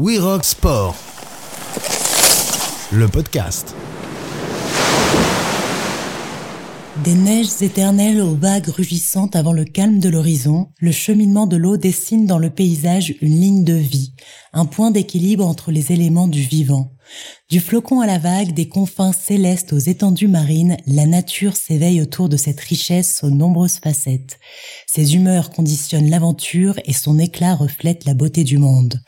We Rock Sport, le podcast. Des neiges éternelles aux vagues rugissantes avant le calme de l'horizon, le cheminement de l'eau dessine dans le paysage une ligne de vie, un point d'équilibre entre les éléments du vivant. Du flocon à la vague, des confins célestes aux étendues marines, la nature s'éveille autour de cette richesse aux nombreuses facettes. Ses humeurs conditionnent l'aventure et son éclat reflète la beauté du monde.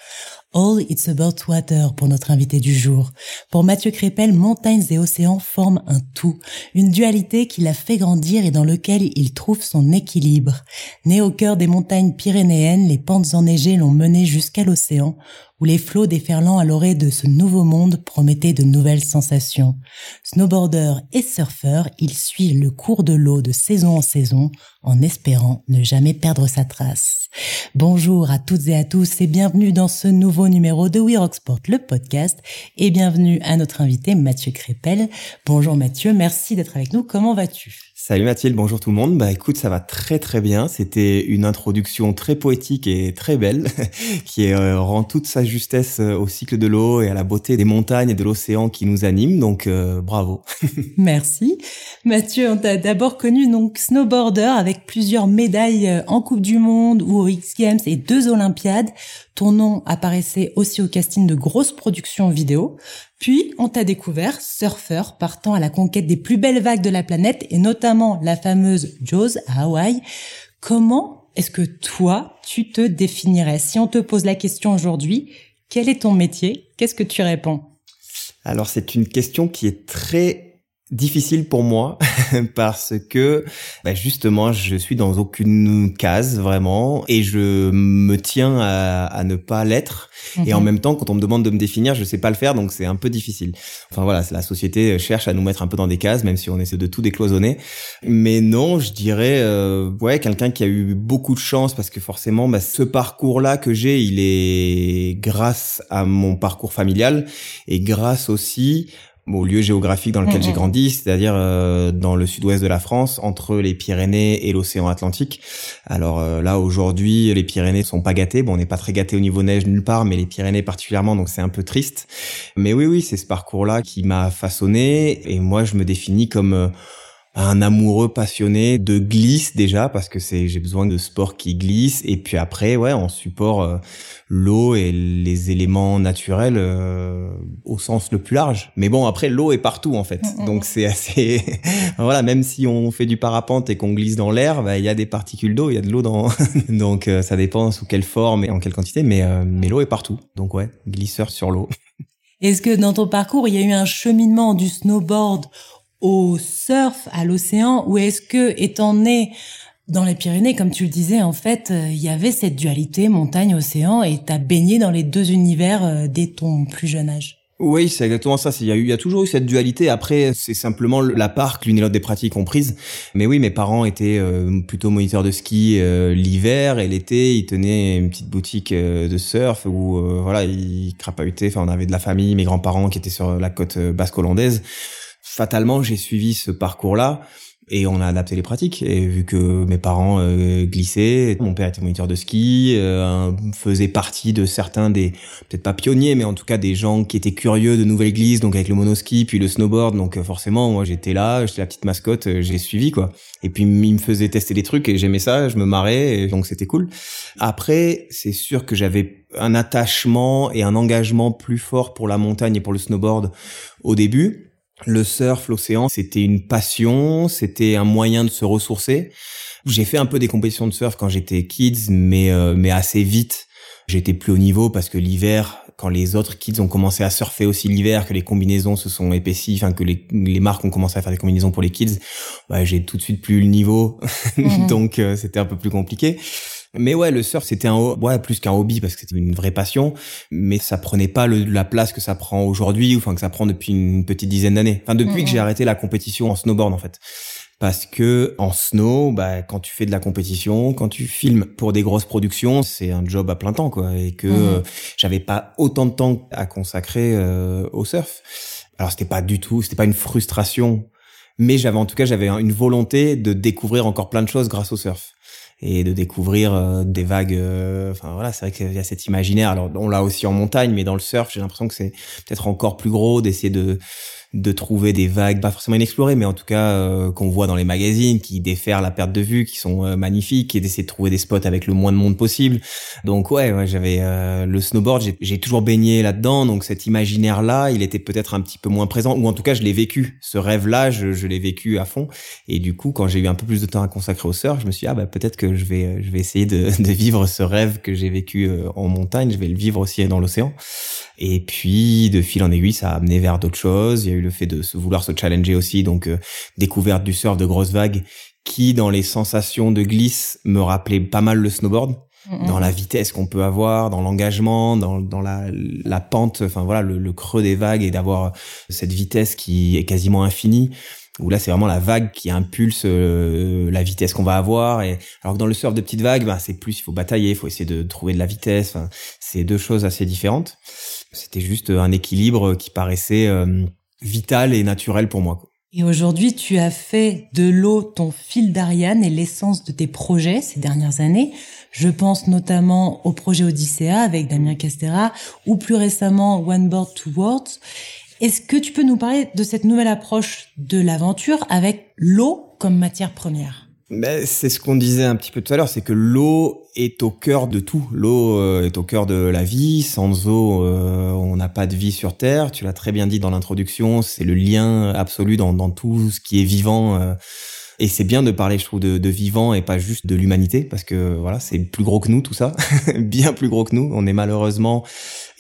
All It's About Water pour notre invité du jour. Pour Mathieu Crépel, montagnes et océans forment un tout, une dualité qui l'a fait grandir et dans lequel il trouve son équilibre. Né au cœur des montagnes pyrénéennes, les pentes enneigées l'ont mené jusqu'à l'océan, où les flots déferlant à l'orée de ce nouveau monde promettaient de nouvelles sensations. Snowboarder et surfeur, il suit le cours de l'eau de saison en saison, en espérant ne jamais perdre sa trace. Bonjour à toutes et à tous et bienvenue dans ce nouveau numéro de We Rock Sport, le podcast, et bienvenue à notre invité Mathieu Crépel. Bonjour Mathieu, merci d'être avec nous. Comment vas-tu? Salut Mathilde, bonjour tout le monde. Bah écoute, ça va très très bien. C'était une introduction très poétique et très belle qui euh, rend toute sa justesse euh, au cycle de l'eau et à la beauté des montagnes et de l'océan qui nous animent. Donc euh, bravo. Merci. Mathieu, on t'a d'abord connu donc snowboarder avec plusieurs médailles en Coupe du Monde ou aux X Games et deux Olympiades. Ton nom apparaissait aussi au casting de grosses productions vidéo. Puis, on t'a découvert surfeur partant à la conquête des plus belles vagues de la planète et notamment la fameuse Jaws à Hawaï. Comment est-ce que toi, tu te définirais? Si on te pose la question aujourd'hui, quel est ton métier? Qu'est-ce que tu réponds? Alors, c'est une question qui est très difficile pour moi parce que bah justement je suis dans aucune case vraiment et je me tiens à, à ne pas l'être. Et en mhm. même temps quand on me demande de me définir je sais pas le faire donc c'est un peu difficile. Enfin voilà la société cherche à nous mettre un peu dans des cases même si on essaie de tout décloisonner. Mais non je dirais euh, ouais quelqu'un qui a eu beaucoup de chance parce que forcément bah, ce parcours là que j'ai il est grâce à mon parcours familial et grâce aussi au lieu géographique dans lequel j'ai grandi, c'est-à-dire euh, dans le sud-ouest de la France, entre les Pyrénées et l'océan Atlantique. Alors euh, là, aujourd'hui, les Pyrénées sont pas gâtés. Bon, on n'est pas très gâtés au niveau neige nulle part, mais les Pyrénées particulièrement, donc c'est un peu triste. Mais oui, oui, c'est ce parcours-là qui m'a façonné, et moi, je me définis comme euh, un amoureux passionné de glisse déjà parce que c'est j'ai besoin de sport qui glisse. Et puis après ouais on support euh, l'eau et les éléments naturels euh, au sens le plus large. Mais bon après l'eau est partout en fait. Donc c'est assez voilà même si on fait du parapente et qu'on glisse dans l'air bah, il y a des particules d'eau il y a de l'eau dans donc euh, ça dépend sous quelle forme et en quelle quantité mais mais l'eau est partout. Donc ouais glisseur sur l'eau. Est-ce que dans ton parcours, il y a eu un cheminement du snowboard au surf, à l'océan, ou est-ce que, étant né dans les Pyrénées, comme tu le disais, en fait, euh, il y avait cette dualité montagne-océan et t'as baigné dans les deux univers euh, dès ton plus jeune âge? Oui, c'est exactement ça. Il y a eu, il y a toujours eu cette dualité. Après, c'est simplement la part que l'une et l'autre des pratiques ont prise. Mais oui, mes parents étaient euh, plutôt moniteurs de ski l'hiver et l'été, ils tenaient une petite boutique de surf où voilà, ils crapahutaient. Enfin, on avait de la famille, mes grands-parents qui étaient sur la côte basque hollandaise fatalement, j'ai suivi ce parcours-là et on a adapté les pratiques. Et vu que mes parents euh, glissaient, mon père était moniteur de ski, euh, faisait partie de certains des, peut-être pas pionniers, mais en tout cas des gens qui étaient curieux de nouvelles glisses, donc avec le monoski puis le snowboard. Donc euh, forcément, moi j'étais là, j'étais la petite mascotte, j'ai suivi quoi. Et puis il me faisait tester des trucs et j'aimais ça, je me marrais, donc c'était cool. Après, c'est sûr que j'avais un attachement et un engagement plus fort pour la montagne et pour le snowboard au début le surf, l'océan, c'était une passion, c'était un moyen de se ressourcer. J'ai fait un peu des compétitions de surf quand j'étais kids, mais euh, mais assez vite. J'étais plus au niveau parce que l'hiver, quand les autres kids ont commencé à surfer aussi l'hiver, que les combinaisons se sont épaissies, enfin que les, les marques ont commencé à faire des combinaisons pour les kids, bah, j'ai tout de suite plus le niveau, mhm. donc euh, c'était un peu plus compliqué. Mais ouais, le surf c'était un ouais plus qu'un hobby parce que c'était une vraie passion, mais ça prenait pas le, la place que ça prend aujourd'hui, enfin que ça prend depuis une petite dizaine d'années. Enfin depuis que j'ai arrêté la compétition en snowboard en fait. Parce que en snow, bah, quand tu fais de la compétition, quand tu filmes pour des grosses productions, c'est un job à plein temps, quoi. Et que euh, j'avais pas autant de temps à consacrer euh, au surf. Alors c'était pas du tout, c'était pas une frustration, mais j'avais en tout cas j'avais une volonté de découvrir encore plein de choses grâce au surf. Et de découvrir euh, des vagues. Euh, enfin voilà, c'est vrai qu'il y a cet imaginaire. Alors on l'a aussi en montagne, mais dans le surf, j'ai l'impression que c'est peut-être encore plus gros d'essayer de de trouver des vagues pas forcément inexplorées mais en tout cas euh, qu'on voit dans les magazines qui déferlent la perte de vue qui sont euh, magnifiques et d'essayer de trouver des spots avec le moins de monde possible. Donc ouais, ouais j'avais euh, le snowboard j'ai toujours baigné là-dedans donc cet imaginaire là il était peut-être un petit peu moins présent ou en tout cas je l'ai vécu. Ce rêve là je, je l'ai vécu à fond. Et du coup quand j'ai eu un peu plus de temps à consacrer au surf je me suis dit, ah bah peut-être que je vais je vais essayer de, de vivre ce rêve que j'ai vécu en montagne. Je vais le vivre aussi dans l'océan et puis de fil en aiguille ça a amené vers d'autres choses. Il y a le fait de se vouloir se challenger aussi, donc euh, découverte du surf de grosses vagues, qui dans les sensations de glisse me rappelait pas mal le snowboard. Dans la vitesse qu'on peut avoir, dans l'engagement, dans, dans la, la pente, enfin voilà, le, creux des vagues et d'avoir cette vitesse qui est quasiment infinie. Où là, c'est vraiment la vague qui impulse euh, la vitesse qu'on va avoir. Et alors que dans le surf de petites vagues, bah, c'est plus, il faut batailler, il faut essayer de trouver de la vitesse. C'est deux choses assez différentes. C'était juste un équilibre qui paraissait euh, vital et naturel pour moi. Et aujourd'hui, tu as fait de l'eau ton fil d'Ariane et l'essence de tes projets ces dernières années. Je pense notamment au projet Odyssea avec Damien Castera ou plus récemment One Board Two Worlds. Est-ce que tu peux nous parler de cette nouvelle approche de l'aventure avec l'eau comme matière première? Mais c'est ce qu'on disait un petit peu tout à l'heure, c'est que l'eau est au cœur de tout. L'eau euh, est au cœur de la vie. Sans eau, euh, on n'a pas de vie sur Terre. Tu l'as très bien dit dans l'introduction, c'est le lien absolu dans, dans, tout ce qui est vivant. Euh, et c'est bien de parler, je trouve, de, de vivant et pas juste de l'humanité, parce que voilà, c'est plus gros que nous tout ça, bien plus gros que nous. On est malheureusement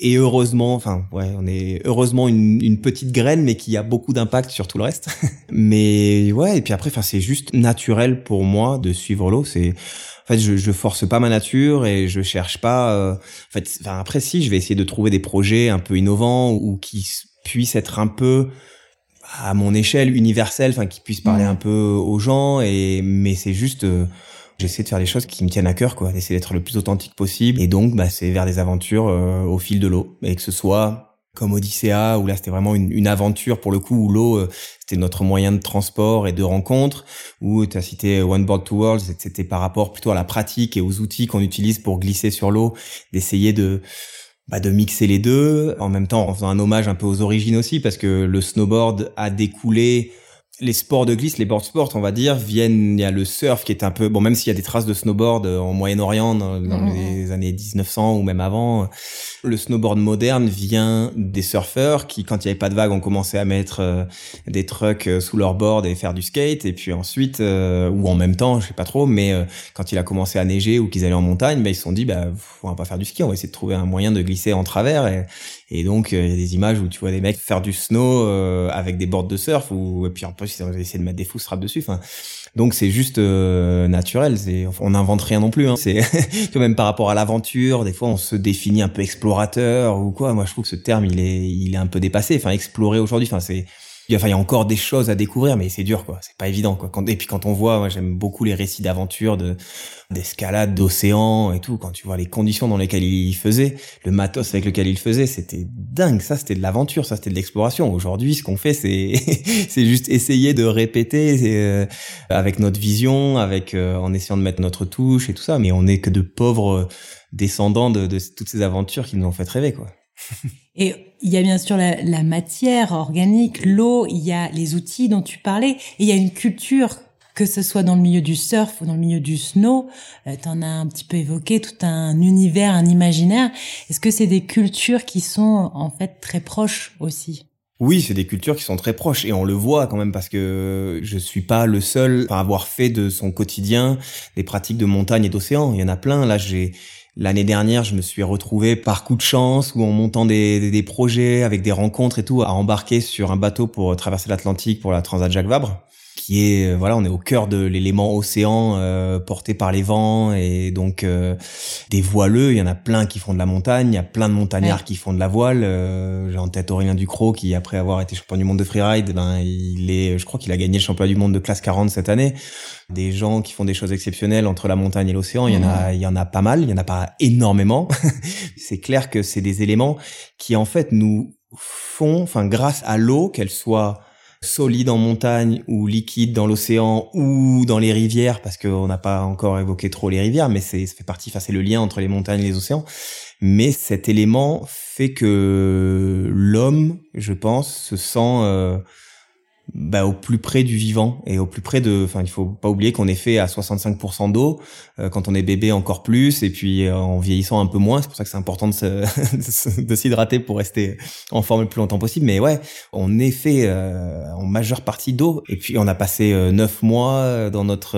et heureusement, enfin ouais, on est heureusement une, une petite graine, mais qui a beaucoup d'impact sur tout le reste. mais ouais, et puis après, enfin c'est juste naturel pour moi de suivre l'eau. C'est en fait, je, je force pas ma nature et je cherche pas. Euh, en fait, enfin, après si, je vais essayer de trouver des projets un peu innovants ou qui puissent être un peu à mon échelle universelle, enfin qui puissent parler mmh. un peu aux gens. Et mais c'est juste euh, J'essaie de faire des choses qui me tiennent à cœur, quoi, d'essayer d'être le plus authentique possible. Et donc, bah, c'est vers des aventures euh, au fil de l'eau, et que ce soit comme Odyssea, où là c'était vraiment une, une, aventure pour le coup, où l'eau euh, c'était notre moyen de transport et de rencontre, où tu as cité One Board Two Worlds, c'était par rapport plutôt à la pratique et aux outils qu'on utilise pour glisser sur l'eau, d'essayer de bah, de mixer les deux, en même temps en faisant un hommage un peu aux origines aussi, parce que le snowboard a découlé les sports de glisse, les board sports, on va dire, viennent. Il y a le surf qui est un peu bon, même s'il y a des traces de snowboard euh, en Moyen-Orient dans, mmh. les années 1900 ou même avant. Le snowboard moderne vient des surfeurs qui, quand il n'y avait pas de vagues, ont commencé à mettre euh, des trucks euh, sous leur board et faire du skate. Et puis ensuite, ou en même temps, je sais pas trop, mais quand il a commencé à neiger ou qu'ils allaient en montagne, bah, ils se sont dit, bah, on va pas faire du ski, on va essayer de trouver un moyen de glisser en travers. Et, et donc, il y a des images où tu vois des mecs faire du snow avec des boards de surf ou et puis en plus ont essayé de mettre des footstraps dessus. Enfin, donc c'est juste euh, naturel. C'est on n'invente rien non plus. Hein. C'est même par rapport à l'aventure. Des fois, on se définit un peu explorateur ou quoi. Moi, je trouve que ce terme il est il est un peu dépassé. Enfin, explorer aujourd'hui. Enfin, c'est Il y a encore des choses à découvrir, mais c'est dur, quoi. C'est pas évident, quoi. Quand, et puis quand on voit, moi, j'aime beaucoup les récits d'aventure, de d'escalade, d'océan et tout. Quand tu vois les conditions dans lesquelles il faisait, le matos avec lequel il faisait, c'était dingue. Ça, c'était de l'aventure, ça, c'était de l'exploration. Aujourd'hui, ce qu'on fait, c'est c'est juste essayer de répéter euh, avec notre vision, avec euh, en essayant de mettre notre touche et tout ça. Mais on est que de pauvres descendants de, de toutes ces aventures qui nous ont fait rêver, quoi. Et il y a bien sûr la, matière organique, l'eau, il y a les outils dont tu parlais, et il y a une culture que ce soit dans le milieu du surf ou dans le milieu du snow, euh, tu en as un petit peu évoqué tout un univers, un imaginaire. Est-ce que c'est des cultures qui sont en fait très proches aussi? Oui, c'est des cultures qui sont très proches et on le voit quand même parce que je suis pas le seul à avoir fait de son quotidien des pratiques de montagne et d'océan. Il y en a plein. Là, j'ai L'année dernière, je me suis retrouvé par coup de chance ou en montant des, projets avec des rencontres et tout à embarquer sur un bateau pour traverser l'Atlantique pour la Transat Jacques Vabre qui est euh, voilà on est au cœur de l'élément océan euh, porté par les vents et donc euh, des voileux. Il y en a plein qui font de la montagne il y a plein de montagnards qui font de la voile. J'ai en tête Aurélien Ducrot qui après avoir été champion du monde de freeride ben il est je crois qu'il a gagné le championnat du monde de classe 40 cette année. Des gens qui font des choses exceptionnelles entre la montagne et l'océan il y en a il y en a pas mal il y en a pas énormément. C'est clair que c'est des éléments qui en fait nous font enfin grâce à l'eau qu'elle soit solide en montagne ou liquide dans l'océan ou dans les rivières, parce qu'on n'a pas encore évoqué trop les rivières, mais c'est ça fait partie, enfin c'est le lien entre les montagnes et les océans. Mais cet élément fait que l'homme, je pense, se sent euh, bah, au plus près du vivant et au plus près de. Enfin, il faut pas oublier qu'on est fait à 65% d'eau. Euh, quand on est bébé, encore plus. Et puis euh, en vieillissant un peu moins. C'est pour ça que c'est important de, se, de s'hydrater pour rester en forme le plus longtemps possible. Mais ouais, on est fait euh, en majeure partie d'eau. Et puis on a passé neuf mois dans notre.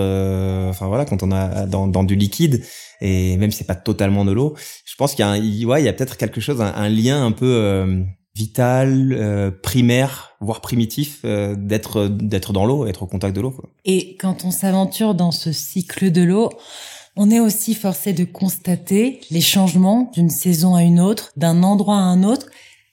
Enfin voilà, quand on a dans, dans du liquide. Et même si c'est pas totalement de l'eau, je pense qu'il y a, un, il y a peut-être quelque chose, un, un lien un peu vital, euh, primaire, voire primitif euh, d'être d'être dans l'eau, être au contact de l'eau. Et quand on s'aventure dans ce cycle de l'eau, on est aussi forcé de constater les changements d'une saison à une autre, d'un endroit à un autre.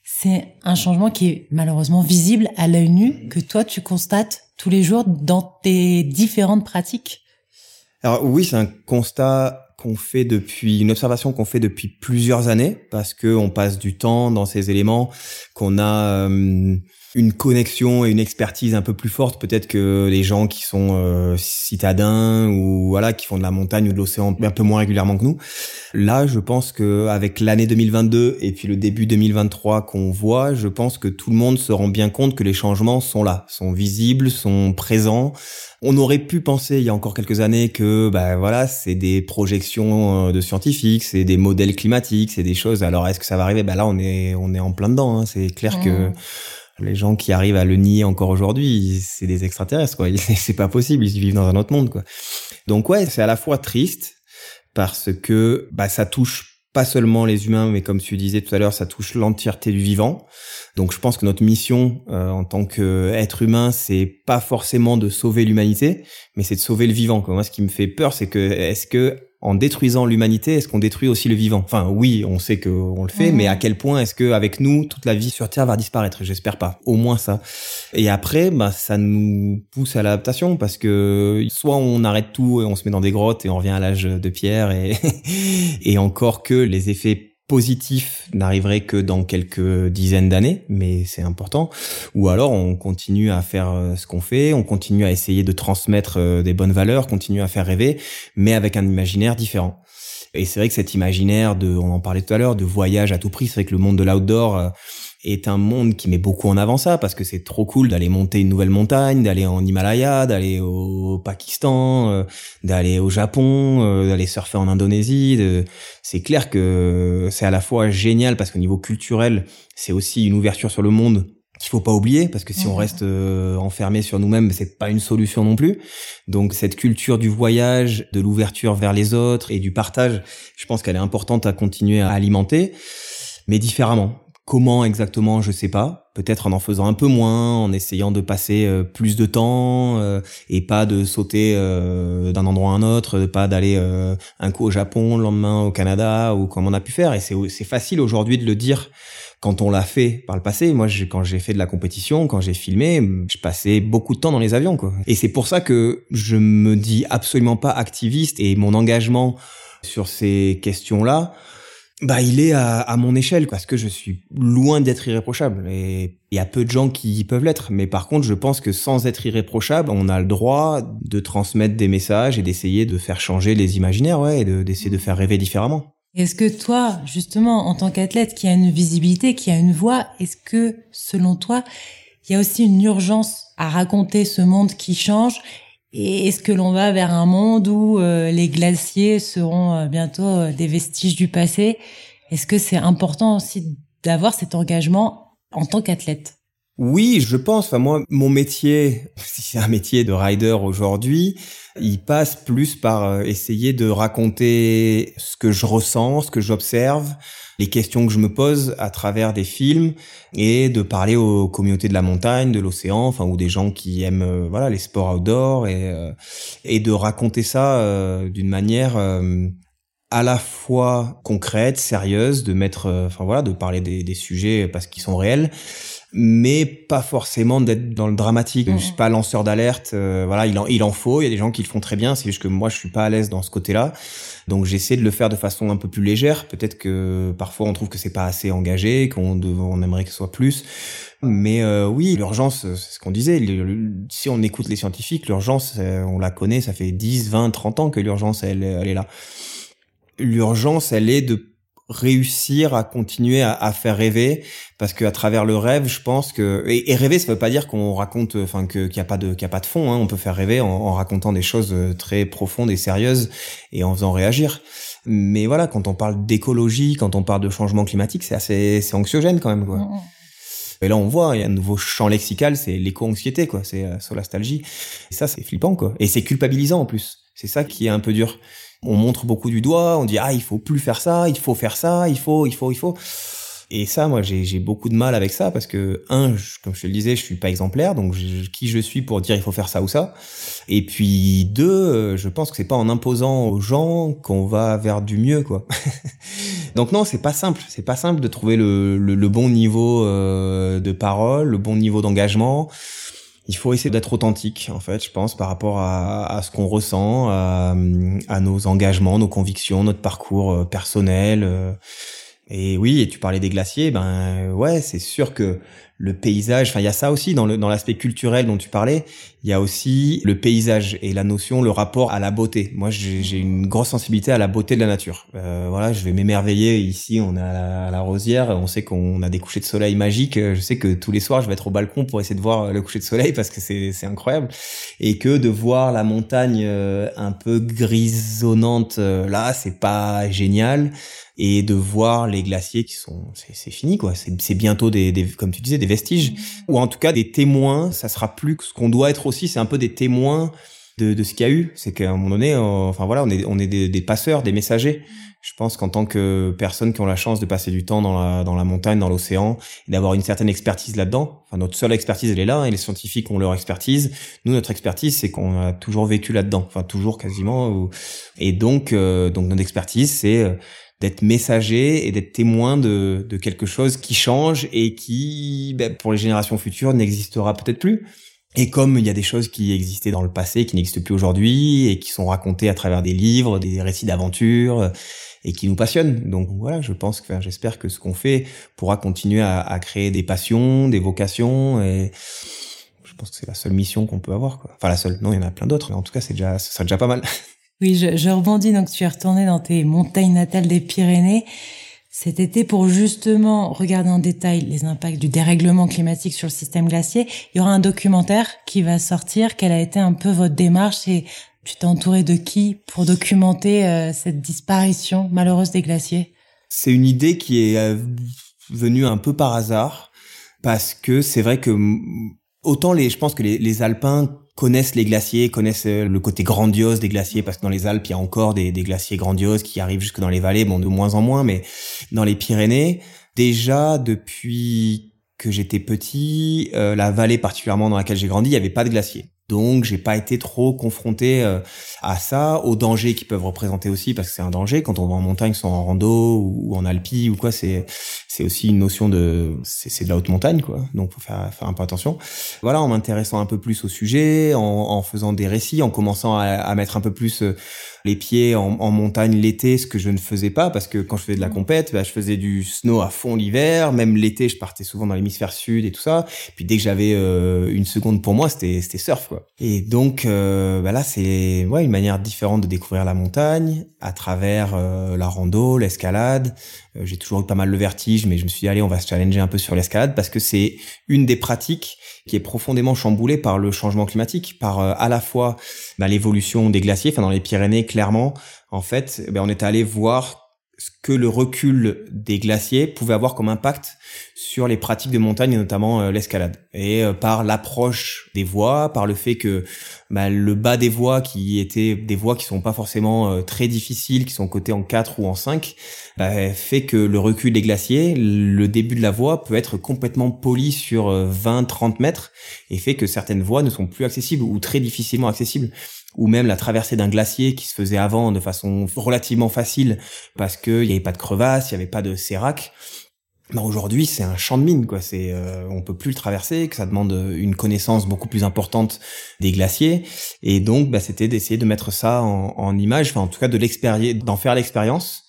C'est un changement qui est malheureusement visible à l'œil nu que toi tu constates tous les jours dans tes différentes pratiques. Alors oui, c'est un constat qu'on fait depuis une observation qu'on fait depuis plusieurs années parce que on passe du temps dans ces éléments qu'on a euh, une connexion et une expertise un peu plus forte peut-être que les gens qui sont euh, citadins ou voilà qui font de la montagne ou de l'océan un peu moins régulièrement que nous. Là, je pense que avec l'année 2022 et puis le début 2023 qu'on voit, je pense que tout le monde se rend bien compte que les changements sont là, sont visibles, sont présents. On aurait pu penser il y a encore quelques années que bah voilà, c'est des projections euh, de scientifiques, c'est des modèles climatiques, c'est des choses. Alors est-ce que ça va arriver? Bah là, on est on est en plein dedans. Hein. C'est clair que les gens qui arrivent à le nier encore aujourd'hui, c'est des extraterrestres, quoi. C'est pas possible, ils vivent dans un autre monde, quoi. Donc ouais, c'est à la fois triste parce que bah ça touche pas seulement les humains, mais comme tu disais tout à l'heure, ça touche l'entièreté du vivant. Donc je pense que notre mission euh, en tant qu'être humain, c'est pas forcément de sauver l'humanité, mais c'est de sauver le vivant. Moi, ce qui me fait peur, c'est que est-ce que en détruisant l'humanité, est-ce qu'on détruit aussi le vivant? Enfin, oui, on sait qu'on le fait, mais à quel point est-ce que avec nous, toute la vie sur Terre va disparaître? J'espère pas. Au moins ça. Et après, bah, ça nous pousse à l'adaptation parce que soit on arrête tout et on se met dans des grottes et on revient à l'âge de pierre et, et encore que les effets positif n'arriverait que dans quelques dizaines d'années, mais c'est important. Ou alors on continue à faire euh, ce qu'on fait, on continue à essayer de transmettre euh, des bonnes valeurs, continue à faire rêver, mais avec un imaginaire différent. Et c'est vrai que cet imaginaire de, on en parlait tout à l'heure, de voyage à tout prix, c'est vrai que le monde de l'outdoor euh, est un monde qui met beaucoup en avant ça parce que c'est trop cool d'aller monter une nouvelle montagne, d'aller en Himalaya, d'aller au Pakistan, euh, d'aller au Japon, euh, d'aller surfer en Indonésie. C'est clair que c'est à la fois génial parce qu'au niveau culturel, c'est aussi une ouverture sur le monde qu'il faut pas oublier parce que si on reste euh, enfermé sur nous-mêmes, c'est pas une solution non plus. Donc cette culture du voyage, de l'ouverture vers les autres et du partage, je pense qu'elle est importante à continuer à alimenter mais différemment. Comment exactement, je sais pas. Peut-être en en faisant un peu moins, en essayant de passer euh, plus de temps euh, et pas de sauter euh, d'un endroit à un autre, de pas d'aller un coup au Japon, le lendemain au Canada ou comme on a pu faire. Et c'est c'est facile aujourd'hui de le dire quand on l'a fait par le passé. Moi, quand j'ai fait de la compétition, quand j'ai filmé, je passais beaucoup de temps dans les avions, quoi. Et c'est pour ça que je me dis absolument pas activiste et mon engagement sur ces questions-là bah, il est à, mon échelle parce que je suis loin d'être irréprochable et il y a peu de gens qui peuvent l'être. Mais par contre, je pense que sans être irréprochable, on a le droit de transmettre des messages et d'essayer de faire changer les imaginaires, ouais, et d'essayer de, faire rêver différemment. Est-ce que toi, justement, en tant qu'athlète qui a une visibilité, qui a une voix, est-ce que, selon toi, il y a aussi une urgence à raconter ce monde qui change et est-ce que l'on va vers un monde où euh, les glaciers seront euh, bientôt euh, des vestiges du passé? Est-ce que c'est important aussi d'avoir cet engagement en tant qu'athlète? Oui, je pense. Enfin, moi, mon métier, si c'est un métier de rider aujourd'hui, il passe plus par essayer de raconter ce que je ressens, ce que j'observe, les questions que je me pose à travers des films et de parler aux communautés de la montagne, de l'océan, enfin ou des gens qui aiment euh, voilà les sports outdoor et euh, et de raconter ça euh, d'une manière à la fois concrète, sérieuse, de mettre, euh, enfin voilà, de parler des sujets parce qu'ils sont réels, mais pas forcément d'être dans le dramatique. Je suis pas lanceur d'alerte. Euh, voilà, il en, il en faut. Il y a des gens qui le font très bien. C'est juste que moi, je suis pas à l'aise dans ce côté-là. Donc, j'essaie de le faire de façon un peu plus légère. Peut-être que parfois, on trouve que c'est pas assez engagé, qu'on on aimerait que ce soit plus. Mais euh, oui, l'urgence, c'est ce qu'on disait. si on écoute les scientifiques, l'urgence, on la connaît. Ça fait 10, 20, 30 ans que l'urgence, elle, elle est là. L'urgence, elle est de réussir à continuer à, à, faire rêver parce que à travers le rêve je pense que et, rêver ça veut pas dire qu'on raconte enfin que qu'il y a pas de qu'il y a pas de fond hein. on peut faire rêver en, en, racontant des choses euh, très profondes et sérieuses et en faisant réagir mais voilà quand on parle d'écologie quand on parle de changement climatique c'est assez c'est anxiogène quand même quoi et là, on voit, il y a un nouveau champ lexical, c'est l'éco-anxiété, quoi. C'est euh, solastalgie. Et ça, c'est flippant, quoi. Et c'est culpabilisant, en plus. C'est ça qui est un peu dur on montre beaucoup du doigt, on dit ah il faut plus faire ça, il faut faire ça, il faut, il faut, il faut. Et ça, moi, j'ai beaucoup de mal avec ça parce que un, comme je te le disais, je suis pas exemplaire, donc qui je suis pour dire il faut faire ça ou ça. Et puis deux, je pense que c'est pas en imposant aux gens qu'on va vers du mieux, quoi. donc non, c'est pas simple. C'est pas simple de trouver le, le, bon niveau euh, de parole, le bon niveau d'engagement il faut essayer d'être authentique, en fait, je pense, par rapport à, à ce qu'on ressent, à, à, nos engagements, nos convictions, notre parcours euh, personnel. Euh. Et oui, et tu parlais des glaciers, ben ouais, c'est sûr que le paysage, enfin il y a ça aussi dans le dans l'aspect culturel dont tu parlais, il y a aussi le paysage et la notion, le rapport à la beauté. Moi j'ai une grosse sensibilité à la beauté de la nature. Euh, voilà, je vais m'émerveiller ici, on est à la, Rosière, on sait qu'on a des couchers de soleil magiques. Je sais que tous les soirs je vais être au balcon pour essayer de voir le coucher de soleil parce que c'est c'est incroyable et que de voir la montagne euh, un peu grisonnante euh, là, c'est pas génial et de voir les glaciers qui sont c'est fini quoi c'est bientôt des, des, comme tu disais des vestiges ou en tout cas des témoins ça sera plus que ce qu'on doit être aussi c'est un peu des témoins de, de ce qu'il y a eu c'est qu'à un moment donné enfin voilà on est on est des, des passeurs des messagers je pense qu'en tant que personnes qui ont la chance de passer du temps dans la, dans la montagne, dans l'océan, et d'avoir une certaine expertise là-dedans, enfin notre seule expertise elle est là, et les scientifiques ont leur expertise. Nous notre expertise c'est qu'on a toujours vécu là-dedans, enfin toujours quasiment. Et donc euh, donc notre expertise c'est euh, d'être messager et d'être témoin de, de quelque chose qui change et qui, ben, pour les générations futures, n'existera peut-être plus. Et comme il y a des choses qui existaient dans le passé, qui n'existent plus aujourd'hui, et qui sont racontées à travers des livres, des récits d'aventure, et qui nous passionnent. Donc voilà, je pense que, j'espère que ce qu'on fait pourra continuer à, à, créer des passions, des vocations, et je pense que c'est la seule mission qu'on peut avoir. Quoi. Enfin la seule, non, il y en a plein d'autres, mais en tout cas, c'est déjà, ce déjà pas mal. Oui, je, je, rebondis. Donc, tu es retourné dans tes montagnes natales des Pyrénées cet été pour justement regarder en détail les impacts du dérèglement climatique sur le système glacier. Il y aura un documentaire qui va sortir. Quelle a été un peu votre démarche et tu t'es entouré de qui pour documenter euh, cette disparition malheureuse des glaciers? C'est une idée qui est euh, venue un peu par hasard parce que c'est vrai que autant les, je pense que les, les alpins connaissent les glaciers, connaissent euh, le côté grandiose des glaciers, parce que dans les Alpes, il y a encore des, glaciers grandioses qui arrivent jusque dans les vallées, bon, de moins en moins, mais dans les Pyrénées, déjà depuis que j'étais petit, euh, la vallée particulièrement dans laquelle j'ai grandi, il n'y avait pas de glaciers. Donc j'ai pas été trop confronté euh, à ça, aux dangers qu'ils peuvent représenter aussi parce que c'est un danger quand on va en montagne, soit en rando ou en alpi ou quoi, c'est c'est aussi une notion de c'est de la haute montagne quoi. Donc faut faire faire un peu attention. Voilà, en m'intéressant un peu plus au sujet, en, en faisant des récits, en commençant à, à mettre un peu plus euh, les pieds en, en montagne l'été, ce que je ne faisais pas parce que quand je faisais de la mmh. compète, bah, je faisais du snow à fond l'hiver. Même l'été, je partais souvent dans l'hémisphère sud et tout ça. Puis dès que j'avais euh, une seconde pour moi, c'était c'était surf quoi. Et donc euh, bah là, c'est ouais une manière différente de découvrir la montagne à travers euh, la rando, l'escalade. J'ai toujours eu pas mal le vertige, mais je me suis dit allez, on va se challenger un peu sur l'escalade parce que c'est une des pratiques qui est profondément chamboulée par le changement climatique, par à la fois bah, l'évolution des glaciers. Enfin, dans les Pyrénées, clairement, en fait, ben, on est allé voir ce que le recul des glaciers pouvait avoir comme impact sur les pratiques de montagne, notamment euh, l'escalade, et euh, par l'approche des voies, par le fait que bah, le bas des voies, qui étaient des voies qui sont pas forcément euh, très difficiles, qui sont cotées en 4 ou en 5, bah, fait que le recul des glaciers, le début de la voie peut être complètement poli sur 20-30 mètres, et fait que certaines voies ne sont plus accessibles ou très difficilement accessibles. Ou même la traversée d'un glacier qui se faisait avant de façon relativement facile parce qu'il n'y avait pas de crevasse, il n'y avait pas de sérac bah aujourd'hui c'est un champ de mine quoi. C'est euh, on peut plus le traverser que ça demande une connaissance beaucoup plus importante des glaciers. Et donc bah, c'était d'essayer de mettre ça en, image enfin en tout cas de l'expérience d'en faire l'expérience.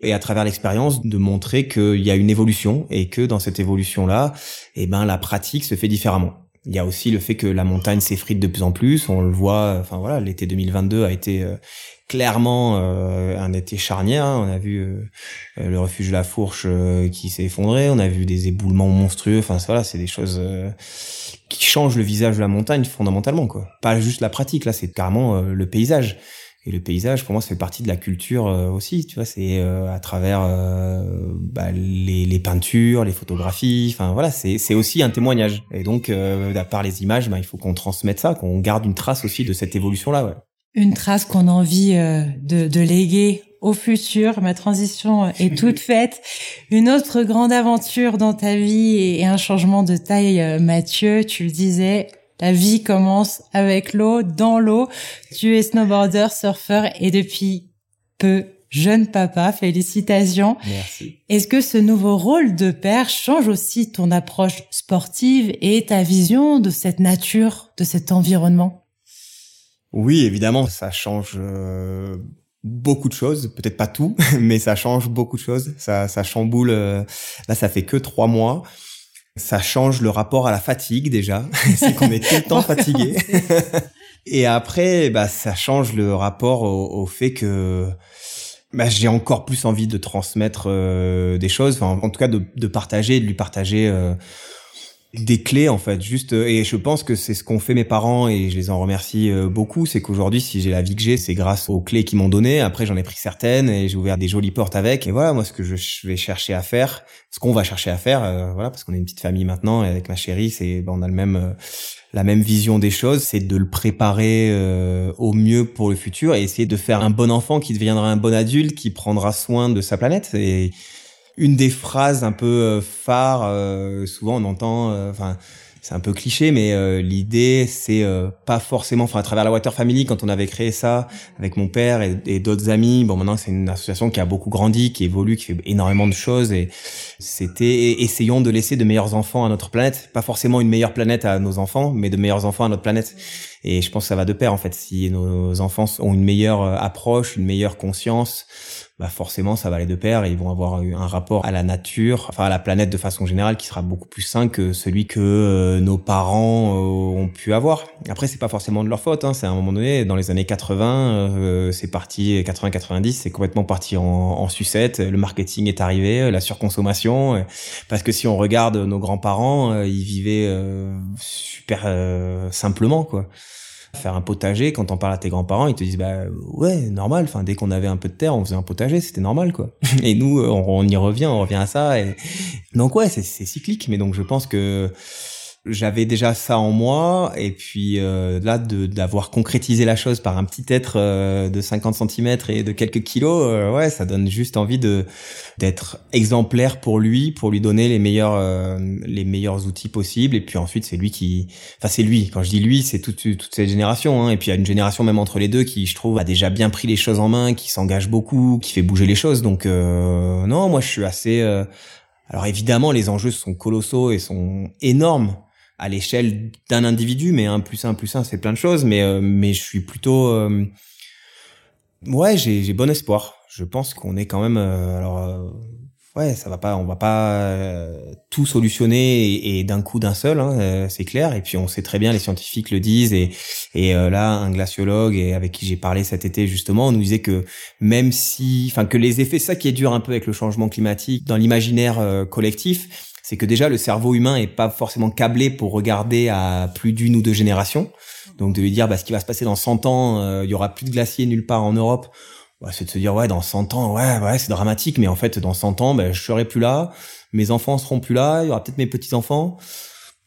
Et à travers l'expérience de montrer qu'il y a une évolution et que dans cette évolution là eh ben la pratique se fait différemment il y a aussi le fait que la montagne s'effrite de plus en plus on le voit enfin voilà l'été 2022 a été euh, clairement euh, un été charnière. Hein. On a vu euh, euh, le refuge de la Fourche qui s'est effondré, on a vu des éboulements monstrueux. Enfin voilà, c'est des choses qui changent le visage de la montagne fondamentalement quoi. Pas juste la pratique là, c'est carrément le paysage. Et le paysage, pour moi, ça fait partie de la culture aussi. Tu vois, c'est à travers bah, les, les, peintures, les photographies. Enfin voilà, c'est c'est aussi un témoignage. Et donc, à part les images, bah, il faut qu'on transmette ça, qu'on garde une trace aussi de cette évolution là. Ouais une trace qu'on a envie euh, de, de, léguer au futur. Ma transition est toute faite. Une autre grande aventure dans ta vie et un changement de taille, euh, Mathieu, tu le disais, la vie commence avec l'eau, dans l'eau. Tu es snowboarder, surfeur et depuis peu jeune papa. Félicitations. Merci. Est-ce que ce nouveau rôle de père change aussi ton approche sportive et ta vision de cette nature, de cet environnement? Oui, évidemment, ça change euh, beaucoup de choses. Peut-être pas tout, mais ça change beaucoup de choses. Ça, ça chamboule. Euh, là, ça fait que trois mois. Ça change le rapport à la fatigue déjà. C'est qu'on est tout le temps fatigué. Et après, bah, ça change le rapport au, fait que bah, j'ai encore plus envie de transmettre euh, des choses. Enfin, en tout cas, de, de partager, de lui partager des clés en fait. Juste euh, et je pense que c'est ce qu'ont fait mes parents et je les en remercie euh, beaucoup. C'est qu'aujourd'hui si j'ai la vie que j'ai c'est grâce aux clés qu'ils m'ont donné après j'en ai pris certaines et j'ai ouvert des jolies portes avec. Et voilà moi ce que je vais chercher à faire ce qu'on va chercher à faire euh, voilà parce qu'on est une petite famille maintenant et avec ma chérie c'est ben, on a le même la même vision des choses, c'est de le préparer au mieux pour le futur et essayer de faire un bon enfant qui deviendra un bon adulte, qui prendra soin de sa planète. Et une des phrases un peu euh, phares, euh, souvent on entend, euh, enfin c'est un peu cliché, mais l'idée c'est pas forcément, enfin à travers la Water Family, quand on avait créé ça avec mon père et, d'autres amis, bon maintenant c'est une association qui a beaucoup grandi, qui évolue, qui fait énormément de choses, et c'était essayons de laisser de meilleurs enfants à notre planète, pas forcément une meilleure planète à nos enfants, mais de meilleurs enfants à notre planète. Et je pense que ça va de pair en fait, si nos enfants ont une meilleure approche, une meilleure conscience bah forcément ça va aller de pair et ils vont avoir un rapport à la nature, enfin à la planète de façon générale qui sera beaucoup plus sain que celui que euh, nos parents euh, ont pu avoir. Après c'est pas forcément de leur faute, hein. c'est à un moment donné dans les années 80, euh, c'est parti 80-90, c'est complètement parti en, en, sucette, le marketing est arrivé, la surconsommation, parce que si on regarde nos grands-parents, ils vivaient super simplement quoi faire un potager quand on parle à tes grands-parents ils te disent bah ouais normal enfin dès qu'on avait un peu de terre on faisait un potager c'était normal quoi. Et nous on, y revient on revient à ça et donc ouais c'est cyclique mais donc je pense que j'avais déjà ça en moi et puis euh, là d'avoir concrétisé la chose par un petit être euh, de 50 cm et de quelques kilos euh, ouais ça donne juste envie de d'être exemplaire pour lui pour lui donner les meilleurs euh, les meilleurs outils possibles. Et puis ensuite c'est lui qui enfin c'est lui. Quand je dis lui c'est toute toute cette génération hein. et puis il y a une génération même entre les deux qui je trouve a déjà bien pris les choses en main qui s'engage beaucoup qui fait bouger les choses. Donc non moi je suis assez alors évidemment les enjeux sont colossaux et sont énormes à l'échelle d'un individu, mais un plus un plus un, c'est plein de choses. Mais euh, mais je suis plutôt euh, ouais, j'ai bon espoir. Je pense qu'on est quand même euh, alors ouais, ça va pas, on va pas tout solutionner et, d'un coup d'un seul, hein, c'est clair. Et puis on sait très bien, les scientifiques le disent. Et et là, un glaciologue et avec qui j'ai parlé cet été justement, on nous disait que même si, enfin que les effets, ça qui est dur un peu avec le changement climatique dans l'imaginaire collectif c'est que déjà le cerveau humain est pas forcément câblé pour regarder à plus d'une ou deux générations. Donc de lui dire bah, ce qui va se passer dans 100 ans, euh, il y aura plus de glaciers nulle part en Europe. bah, c'est de se dire ouais dans 100 ans ouais ouais c'est dramatique. Mais en fait dans 100 ans ben je serai plus là. Mes enfants seront plus là. Il y aura peut-être mes petits enfants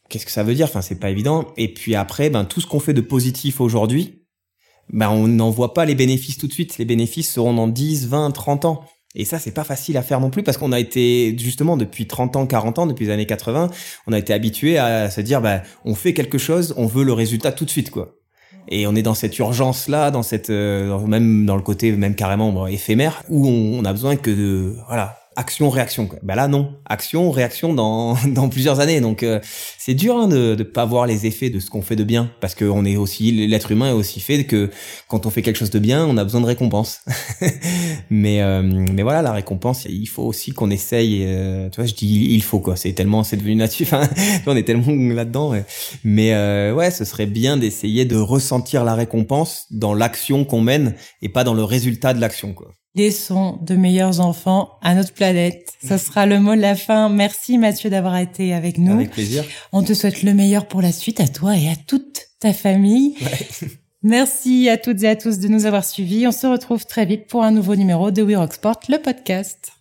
qu'est-ce que ça veut dire? Enfin c'est pas évident. Et puis après ben tout ce qu'on fait de positif aujourd'hui ben on n'en voit pas les bénéfices tout de suite. Les bénéfices seront dans 10 20 30 ans et ça, c'est pas facile à faire non plus parce qu'on a été, justement, depuis 30 ans, 40 ans, depuis les années 80, on a été habitué à se dire, bah, on fait quelque chose, on veut le résultat tout de suite, quoi. Et on est dans cette urgence là, dans cette euh, même dans le côté même carrément éphémère où on, on, a besoin que de voilà action réaction quoi. ben là non. Action réaction dans dans plusieurs années. Donc euh, c'est dur hein, de de pas voir les effets de ce qu'on fait de bien. Parce que on est aussi l'être humain est aussi fait que quand on fait quelque chose de bien on a besoin de récompense mais euh, mais voilà la récompense il faut aussi qu'on essaye euh, tu vois je dis il faut quoi. C'est tellement c'est devenu natif hein. on est tellement là dedans mais ouais ce serait bien d'essayer de ressentir la récompense dans l'action qu'on mène et pas dans le résultat de l'action quoi Laissons de meilleurs enfants à notre planète. Ça sera le mot de la fin. Merci Mathieu d'avoir été avec nous. Avec plaisir. On te souhaite le meilleur pour la suite à toi et à toute ta famille. Merci à toutes et à tous de nous avoir suivis. On se retrouve très vite pour un nouveau numéro de We Rock Sport, le podcast.